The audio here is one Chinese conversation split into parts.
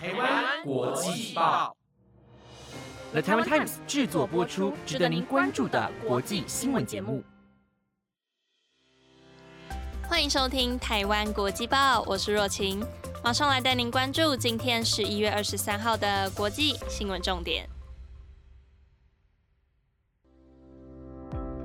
台湾国际报，The Taiwan Times 制作播出，值得您关注的国际新闻节目。欢迎收听台湾国际报，我是若晴，马上来带您关注今天十一月二十三号的国际新闻重点。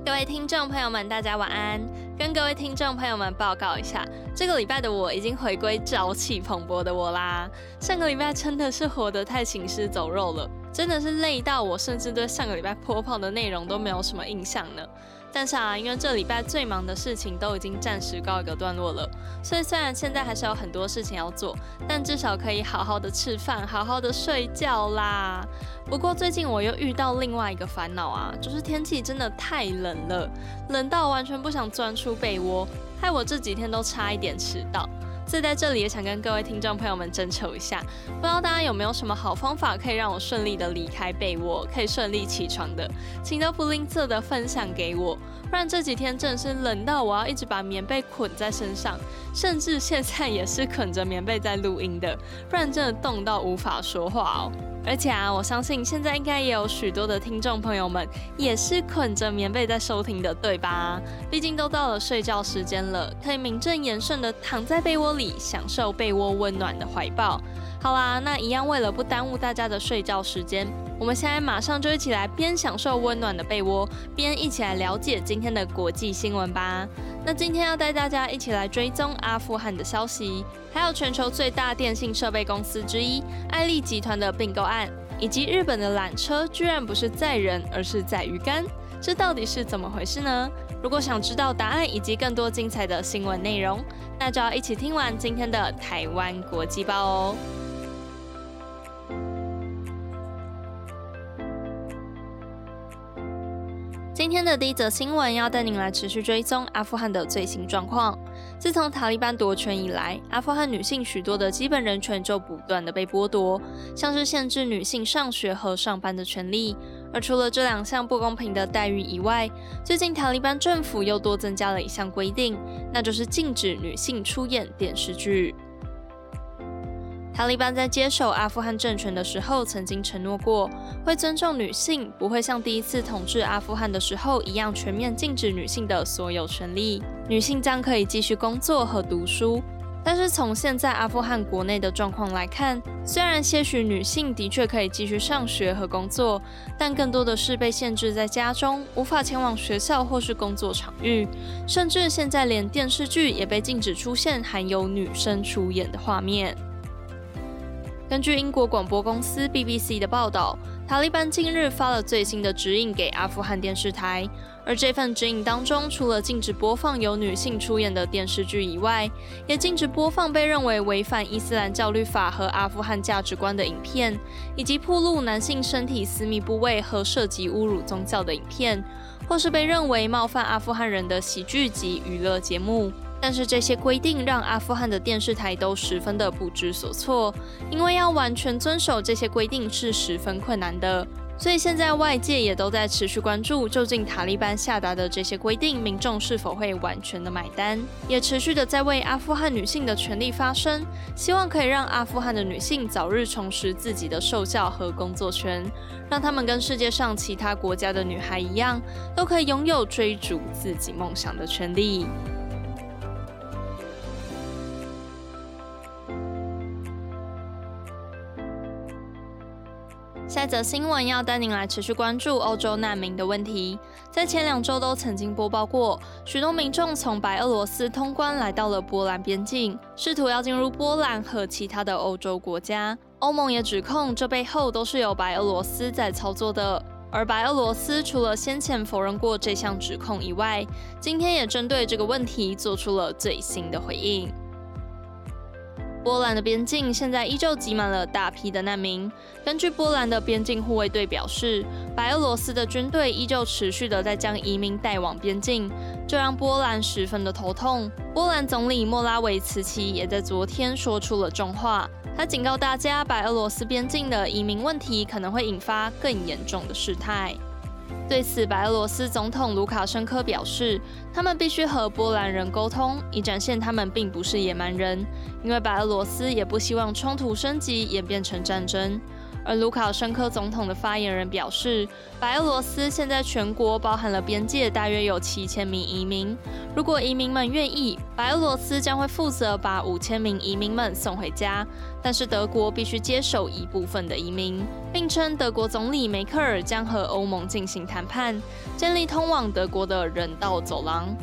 各位听众朋友们，大家晚安。跟各位听众朋友们报告一下，这个礼拜的我已经回归朝气蓬勃的我啦。上个礼拜真的是活得太行尸走肉了，真的是累到我，甚至对上个礼拜播放的内容都没有什么印象呢。但是啊，因为这礼拜最忙的事情都已经暂时告一个段落了，所以虽然现在还是有很多事情要做，但至少可以好好的吃饭，好好的睡觉啦。不过最近我又遇到另外一个烦恼啊，就是天气真的太冷了，冷到完全不想钻出被窝，害我这几天都差一点迟到。所以在这里也想跟各位听众朋友们征求一下，不知道大家有没有什么好方法可以让我顺利的离开被窝，可以顺利起床的，请都不吝啬的分享给我。不然这几天真的是冷到我要一直把棉被捆在身上，甚至现在也是捆着棉被在录音的，不然真的冻到无法说话哦。而且啊，我相信现在应该也有许多的听众朋友们也是捆着棉被在收听的，对吧？毕竟都到了睡觉时间了，可以名正言顺的躺在被窝里，享受被窝温暖的怀抱。好啦，那一样为了不耽误大家的睡觉时间，我们现在马上就一起来边享受温暖的被窝，边一起来了解今天的国际新闻吧。那今天要带大家一起来追踪阿富汗的消息，还有全球最大电信设备公司之一爱立集团的并购案，以及日本的缆车居然不是载人，而是载鱼竿，这到底是怎么回事呢？如果想知道答案以及更多精彩的新闻内容，那就要一起听完今天的台湾国际报哦。今天的第一则新闻要带您来持续追踪阿富汗的最新状况。自从塔利班夺权以来，阿富汗女性许多的基本人权就不断的被剥夺，像是限制女性上学和上班的权利。而除了这两项不公平的待遇以外，最近塔利班政府又多增加了一项规定，那就是禁止女性出演电视剧。塔利班在接手阿富汗政权的时候，曾经承诺过会尊重女性，不会像第一次统治阿富汗的时候一样全面禁止女性的所有权利。女性将可以继续工作和读书。但是从现在阿富汗国内的状况来看，虽然些许女性的确可以继续上学和工作，但更多的是被限制在家中，无法前往学校或是工作场域，甚至现在连电视剧也被禁止出现含有女生出演的画面。根据英国广播公司 BBC 的报道，塔利班近日发了最新的指引给阿富汗电视台，而这份指引当中，除了禁止播放由女性出演的电视剧以外，也禁止播放被认为违反伊斯兰教律法和阿富汗价值观的影片，以及暴露男性身体私密部位和涉及侮辱宗教的影片，或是被认为冒犯阿富汗人的喜剧及娱乐节目。但是这些规定让阿富汗的电视台都十分的不知所措，因为要完全遵守这些规定是十分困难的。所以现在外界也都在持续关注，究竟塔利班下达的这些规定，民众是否会完全的买单？也持续的在为阿富汗女性的权利发声，希望可以让阿富汗的女性早日重拾自己的受教和工作权，让她们跟世界上其他国家的女孩一样，都可以拥有追逐自己梦想的权利。下则新闻要带您来持续关注欧洲难民的问题。在前两周都曾经播报过，许多民众从白俄罗斯通关来到了波兰边境，试图要进入波兰和其他的欧洲国家。欧盟也指控这背后都是由白俄罗斯在操作的。而白俄罗斯除了先前否认过这项指控以外，今天也针对这个问题做出了最新的回应。波兰的边境现在依旧挤满了大批的难民。根据波兰的边境护卫队表示，白俄罗斯的军队依旧持续的在将移民带往边境，这让波兰十分的头痛。波兰总理莫拉维茨奇也在昨天说出了重话，他警告大家，白俄罗斯边境的移民问题可能会引发更严重的事态。对此，白俄罗斯总统卢卡申科表示，他们必须和波兰人沟通，以展现他们并不是野蛮人，因为白俄罗斯也不希望冲突升级演变成战争。而卢卡申科总统的发言人表示，白俄罗斯现在全国包含了边界，大约有七千名移民。如果移民们愿意，白俄罗斯将会负责把五千名移民们送回家。但是德国必须接手一部分的移民，并称德国总理梅克尔将和欧盟进行谈判，建立通往德国的人道走廊。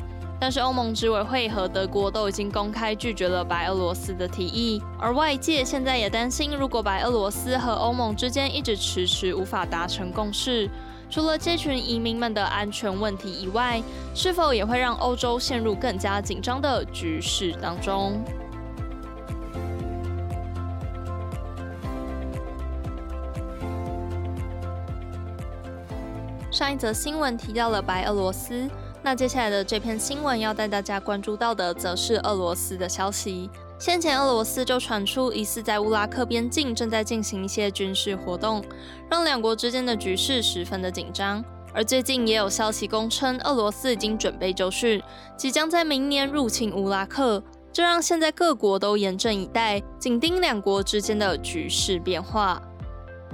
但是欧盟执委会和德国都已经公开拒绝了白俄罗斯的提议，而外界现在也担心，如果白俄罗斯和欧盟之间一直迟迟无法达成共识，除了这群移民们的安全问题以外，是否也会让欧洲陷入更加紧张的局势当中？上一则新闻提到了白俄罗斯。那接下来的这篇新闻要带大家关注到的，则是俄罗斯的消息。先前俄罗斯就传出疑似在乌拉克边境正在进行一些军事活动，让两国之间的局势十分的紧张。而最近也有消息公称，俄罗斯已经准备就绪，即将在明年入侵乌拉克，这让现在各国都严阵以待，紧盯两国之间的局势变化。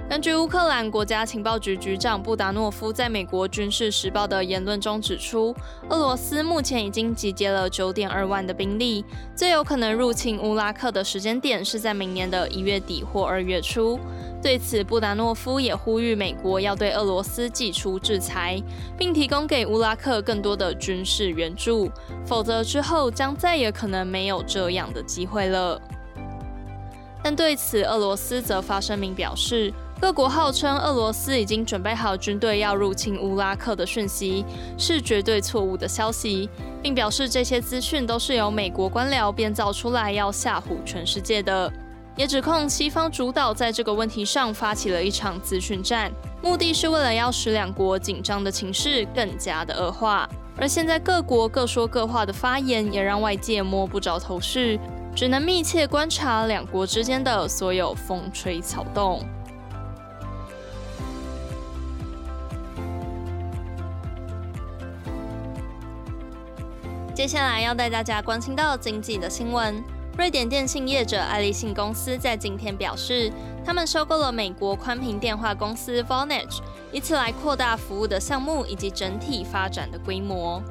根据乌克兰国家情报局局长布达诺夫在美国《军事时报》的言论中指出，俄罗斯目前已经集结了九点二万的兵力，最有可能入侵乌拉克的时间点是在明年的一月底或二月初。对此，布达诺夫也呼吁美国要对俄罗斯祭出制裁，并提供给乌拉克更多的军事援助，否则之后将再也可能没有这样的机会了。但对此，俄罗斯则发声明表示。各国号称俄罗斯已经准备好军队要入侵乌拉克的讯息是绝对错误的消息，并表示这些资讯都是由美国官僚编造出来要吓唬全世界的，也指控西方主导在这个问题上发起了一场资讯战，目的是为了要使两国紧张的情势更加的恶化。而现在各国各说各话的发言也让外界摸不着头绪，只能密切观察两国之间的所有风吹草动。接下来要带大家关心到经济的新闻。瑞典电信业者爱立信公司在今天表示，他们收购了美国宽频电话公司 Vonage，以此来扩大服务的项目以及整体发展的规模。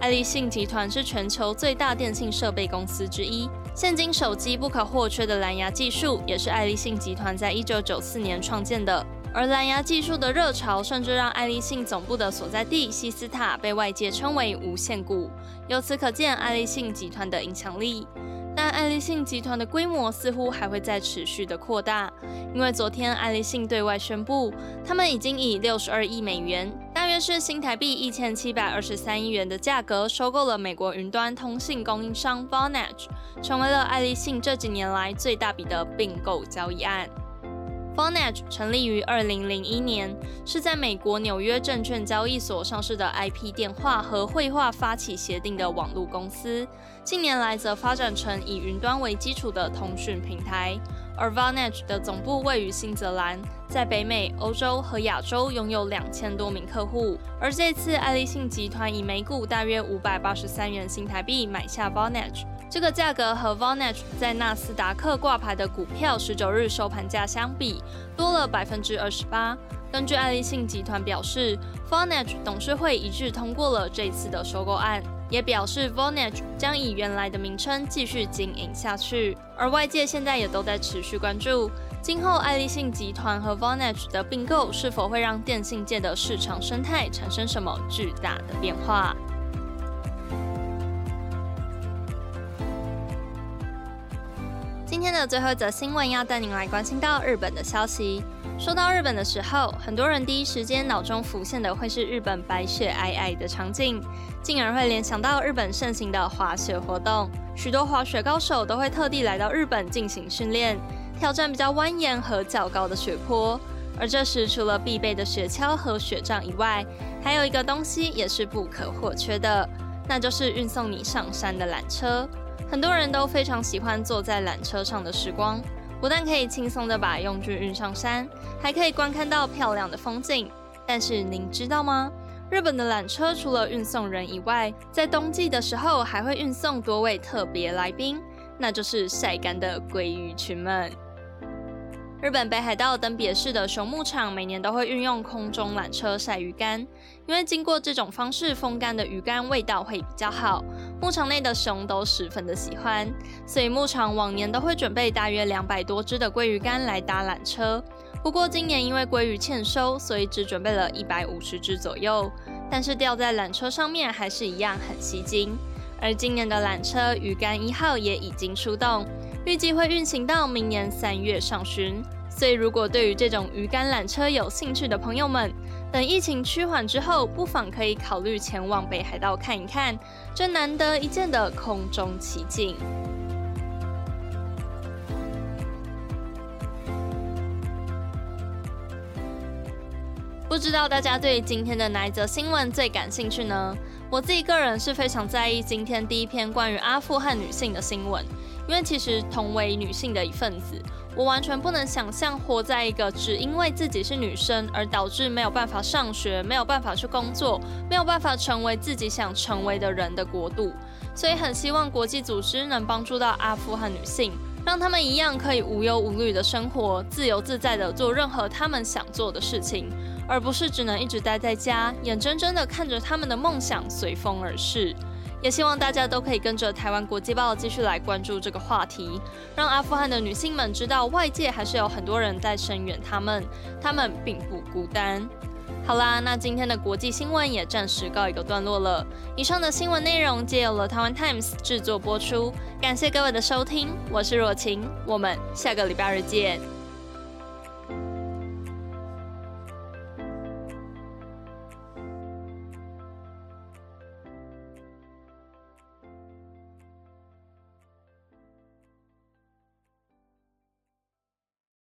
爱立信集团是全球最大电信设备公司之一，现今手机不可或缺的蓝牙技术也是爱立信集团在一九九四年创建的。而蓝牙技术的热潮，甚至让爱立信总部的所在地西斯塔被外界称为“无限谷”。由此可见，爱立信集团的影响力。但爱立信集团的规模似乎还会再持续的扩大，因为昨天爱立信对外宣布，他们已经以六十二亿美元，大约是新台币一千七百二十三亿元的价格，收购了美国云端通信供应商 Vonage，成为了爱立信这几年来最大笔的并购交易案。Vonage 成立于二零零一年，是在美国纽约证券交易所上市的 IP 电话和绘画发起协定的网络公司。近年来则发展成以云端为基础的通讯平台。而 Vonage 的总部位于新泽兰，在北美、欧洲和亚洲拥有两千多名客户。而这次爱立信集团以每股大约五百八十三元新台币买下 Vonage。这个价格和 Vonage 在纳斯达克挂牌的股票十九日收盘价相比，多了百分之二十八。根据爱立信集团表示，Vonage 董事会一致通过了这次的收购案，也表示 Vonage 将以原来的名称继续经营下去。而外界现在也都在持续关注，今后爱立信集团和 Vonage 的并购是否会让电信界的市场生态产生什么巨大的变化。今天的最后一则新闻要带您来关心到日本的消息。说到日本的时候，很多人第一时间脑中浮现的会是日本白雪皑皑的场景，进而会联想到日本盛行的滑雪活动。许多滑雪高手都会特地来到日本进行训练，挑战比较蜿蜒和较高的雪坡。而这时，除了必备的雪橇和雪杖以外，还有一个东西也是不可或缺的，那就是运送你上山的缆车。很多人都非常喜欢坐在缆车上的时光，不但可以轻松的把用具运上山，还可以观看到漂亮的风景。但是您知道吗？日本的缆车除了运送人以外，在冬季的时候还会运送多位特别来宾，那就是晒干的鲑鱼群们。日本北海道登别市的熊牧场每年都会运用空中缆车晒鱼干，因为经过这种方式风干的鱼干味道会比较好，牧场内的熊都十分的喜欢，所以牧场往年都会准备大约两百多只的鲑鱼干来搭缆车。不过今年因为鲑鱼欠收，所以只准备了一百五十只左右，但是吊在缆车上面还是一样很吸睛。而今年的缆车鱼竿一号也已经出动，预计会运行到明年三月上旬。所以，如果对于这种鱼竿缆车有兴趣的朋友们，等疫情趋缓之后，不妨可以考虑前往北海道看一看这难得一见的空中奇景。不知道大家对今天的哪一则新闻最感兴趣呢？我自己个人是非常在意今天第一篇关于阿富汗女性的新闻，因为其实同为女性的一份子。我完全不能想象活在一个只因为自己是女生而导致没有办法上学、没有办法去工作、没有办法成为自己想成为的人的国度。所以很希望国际组织能帮助到阿富汗女性，让他们一样可以无忧无虑的生活，自由自在的做任何他们想做的事情，而不是只能一直待在家，眼睁睁的看着他们的梦想随风而逝。也希望大家都可以跟着台湾国际报继续来关注这个话题，让阿富汗的女性们知道外界还是有很多人在声援他们，他们并不孤单。好啦，那今天的国际新闻也暂时告一个段落了。以上的新闻内容皆由了台湾 Times 制作播出，感谢各位的收听，我是若晴，我们下个礼拜日见。